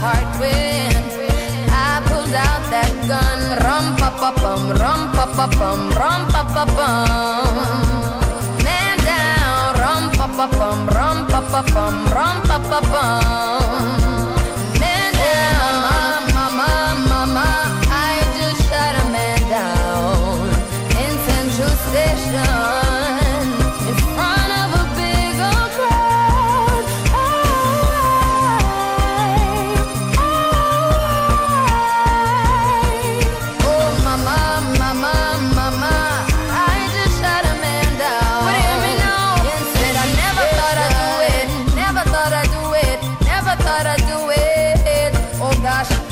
heart when I pulled out that gun. Rum pa pa bum, rum pa pa bum, rum pa pa bum. Man down, rum pa pa bum, rum pa pa bum, rum pa pa bum.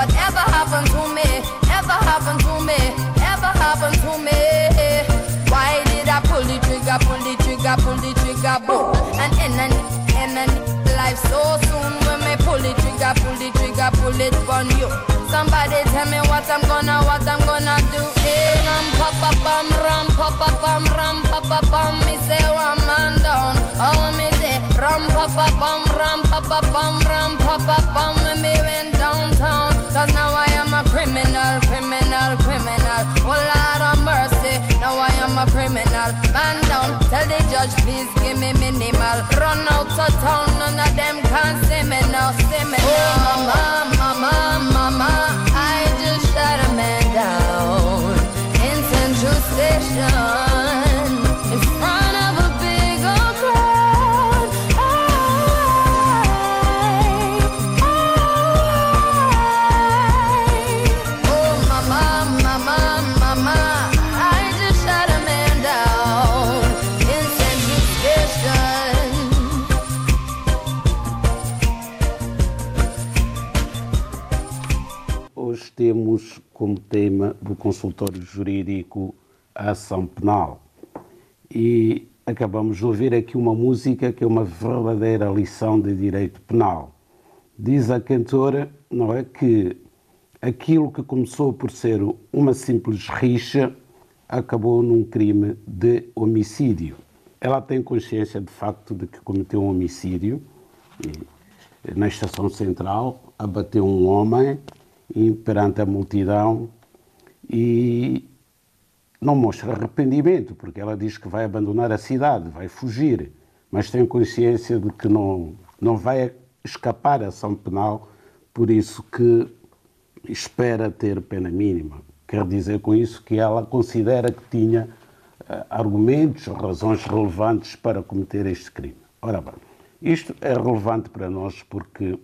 Whatever happened to me, ever happened to me, ever happened to me. Why did I pull the trigger, pull the trigger, pull the trigger, boom? And end and end life so soon when me pull the trigger, pull the trigger, pull it on you. Somebody tell me what I'm gonna, what I'm gonna do. Hey, ram, pa, pa, bam, ram, pa, pa, bam, ram, pa, pa, bam. Me say one man down. Oh, me say ram, pa, pa, bam, ram, pa, pa, bam, ram, pa, pa, bam. When me went downtown. Man down, tell the judge, please give me minimal. Run out of town, none of them can see me now, see me now. Oh. my mama. do consultório jurídico à ação penal. E acabamos de ouvir aqui uma música que é uma verdadeira lição de direito penal. Diz a cantora, não é, que aquilo que começou por ser uma simples rixa acabou num crime de homicídio. Ela tem consciência de facto de que cometeu um homicídio na estação central, abateu um homem e perante a multidão e não mostra arrependimento, porque ela diz que vai abandonar a cidade, vai fugir, mas tem consciência de que não, não vai escapar à ação penal, por isso que espera ter pena mínima. Quer dizer com isso que ela considera que tinha uh, argumentos, razões relevantes para cometer este crime. Ora bem, isto é relevante para nós porque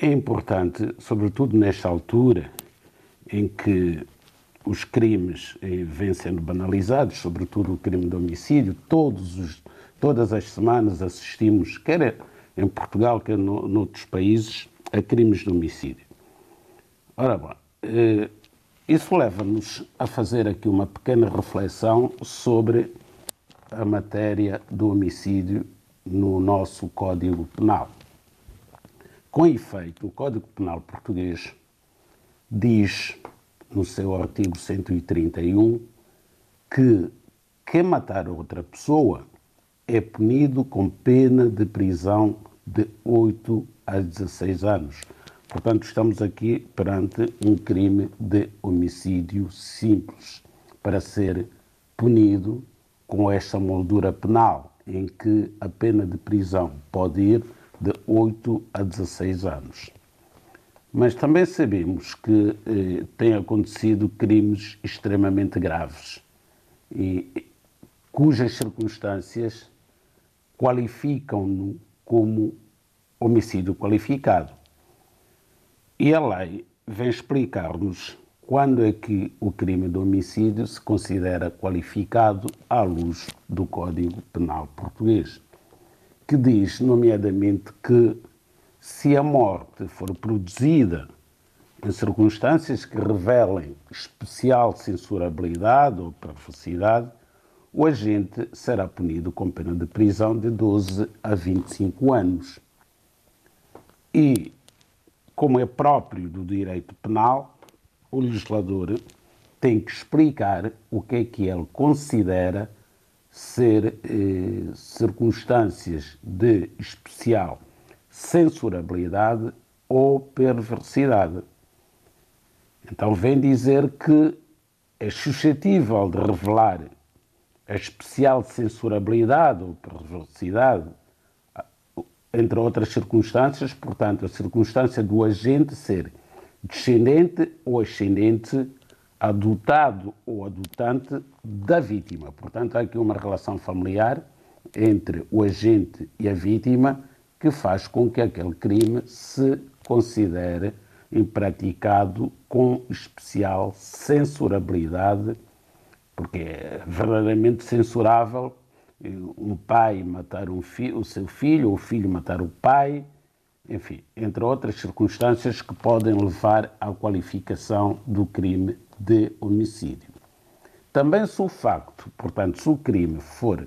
é importante, sobretudo nesta altura em que os crimes eh, vêm sendo banalizados, sobretudo o crime de homicídio, todos os, todas as semanas assistimos, quer em Portugal, quer no, noutros países, a crimes de homicídio. Ora bem, eh, isso leva-nos a fazer aqui uma pequena reflexão sobre a matéria do homicídio no nosso Código Penal. Com efeito, o Código Penal português diz, no seu artigo 131, que quem matar outra pessoa é punido com pena de prisão de 8 a 16 anos Portanto, estamos aqui perante um crime de homicídio simples, para ser punido com esta moldura penal, em que a pena de prisão pode ir de 8 a 16 anos. Mas também sabemos que eh, têm acontecido crimes extremamente graves e cujas circunstâncias qualificam-no como homicídio qualificado. E a lei vem explicar-nos quando é que o crime de homicídio se considera qualificado à luz do Código Penal Português, que diz, nomeadamente, que se a morte for produzida em circunstâncias que revelem especial censurabilidade ou perversidade, o agente será punido com pena de prisão de 12 a 25 anos. E como é próprio do direito penal, o legislador tem que explicar o que é que ele considera ser eh, circunstâncias de especial censurabilidade ou perversidade. Então vem dizer que é suscetível de revelar a especial censurabilidade ou perversidade entre outras circunstâncias, portanto, a circunstância do agente ser descendente ou ascendente, adotado ou adotante da vítima. Portanto, há aqui uma relação familiar entre o agente e a vítima que faz com que aquele crime se considere praticado com especial censurabilidade, porque é verdadeiramente censurável um pai matar um fi o seu filho, ou o filho matar o pai, enfim, entre outras circunstâncias que podem levar à qualificação do crime de homicídio. Também se o facto, portanto, se o crime for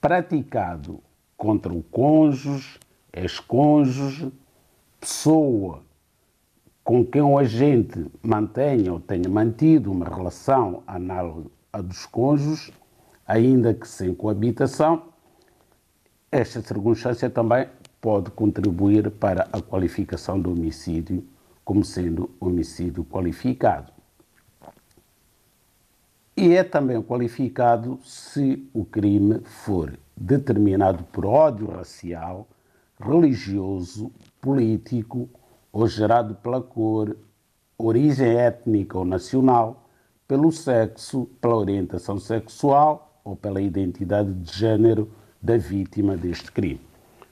praticado contra o cônjuge, ex-cônjuge, pessoa com quem o agente mantenha ou tenha mantido uma relação análoga à dos cônjuges, ainda que sem coabitação, esta circunstância também pode contribuir para a qualificação do homicídio como sendo homicídio qualificado. E é também qualificado se o crime for determinado por ódio racial, religioso, político ou gerado pela cor, origem étnica ou nacional, pelo sexo, pela orientação sexual ou pela identidade de género da vítima deste crime.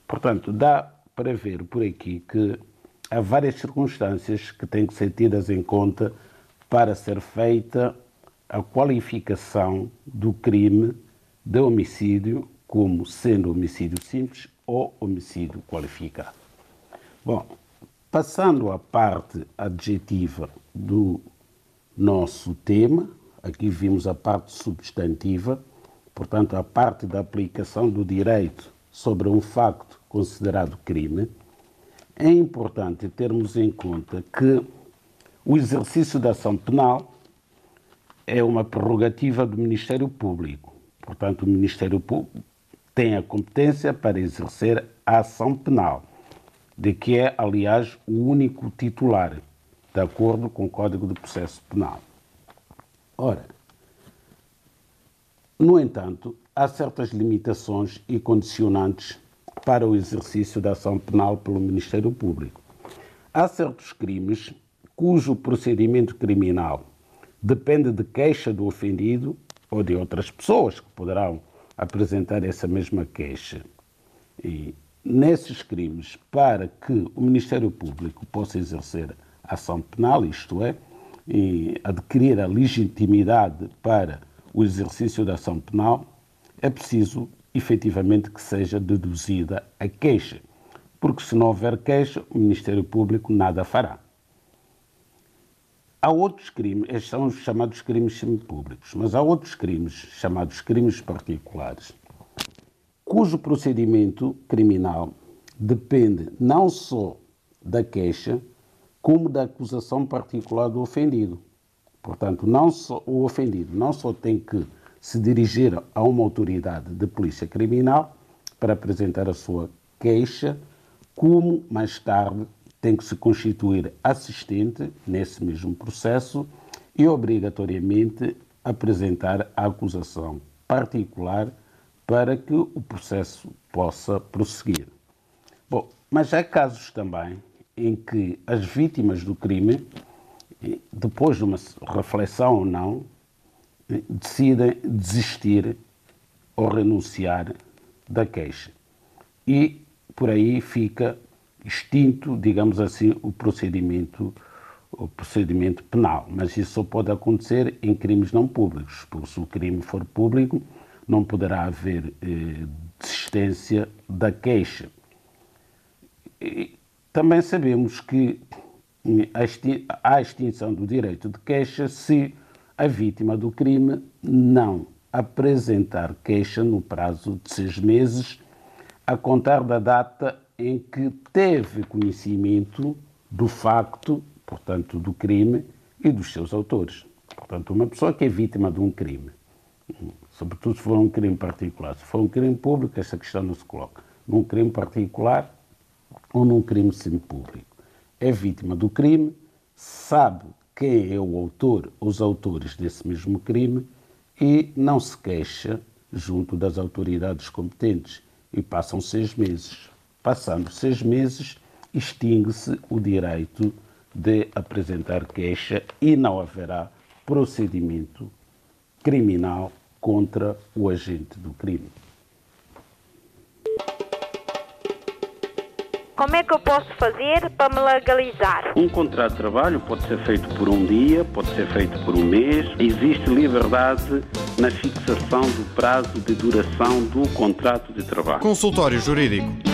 Portanto, dá para ver por aqui que há várias circunstâncias que têm que ser tidas em conta para ser feita a qualificação do crime de homicídio como sendo homicídio simples ou homicídio qualificado. Bom, passando à parte adjetiva do nosso tema, aqui vimos a parte substantiva, portanto, a parte da aplicação do direito sobre um facto considerado crime, é importante termos em conta que o exercício da ação penal é uma prerrogativa do Ministério Público. Portanto, o Ministério Público tem a competência para exercer a ação penal, de que é, aliás, o único titular, de acordo com o Código de Processo Penal. Ora, No entanto, há certas limitações e condicionantes para o exercício da ação penal pelo Ministério Público. Há certos crimes cujo procedimento criminal depende de queixa do ofendido ou de outras pessoas que poderão apresentar essa mesma queixa. E nesses crimes, para que o Ministério Público possa exercer ação penal, isto é, adquirir a legitimidade para o exercício da ação penal, é preciso efetivamente que seja deduzida a queixa, porque se não houver queixa, o Ministério Público nada fará. Há outros crimes, estes são os chamados crimes semipúblicos, mas há outros crimes, chamados crimes particulares, cujo procedimento criminal depende não só da queixa, como da acusação particular do ofendido. Portanto, não só, o ofendido não só tem que se dirigir a uma autoridade de polícia criminal para apresentar a sua queixa, como mais tarde tem que se constituir assistente nesse mesmo processo e obrigatoriamente apresentar a acusação particular para que o processo possa prosseguir. Bom, mas há casos também em que as vítimas do crime, depois de uma reflexão ou não, decidem desistir ou renunciar da queixa. E por aí fica extinto, digamos assim, o procedimento, o procedimento penal. Mas isso só pode acontecer em crimes não públicos, porque se o crime for público, não poderá haver eh, desistência da queixa. E também sabemos que há extinção do direito de queixa se a vítima do crime não apresentar queixa no prazo de seis meses, a contar da data em que teve conhecimento do facto, portanto, do crime e dos seus autores. Portanto, uma pessoa que é vítima de um crime, sobretudo se for um crime particular, se for um crime público, essa questão não se coloca. Num crime particular ou num crime semipúblico. É vítima do crime, sabe quem é o autor, os autores desse mesmo crime e não se queixa junto das autoridades competentes. E passam seis meses. Passando seis meses, extingue-se o direito de apresentar queixa e não haverá procedimento criminal contra o agente do crime. Como é que eu posso fazer para me legalizar? Um contrato de trabalho pode ser feito por um dia, pode ser feito por um mês. Existe liberdade na fixação do prazo de duração do contrato de trabalho. Consultório Jurídico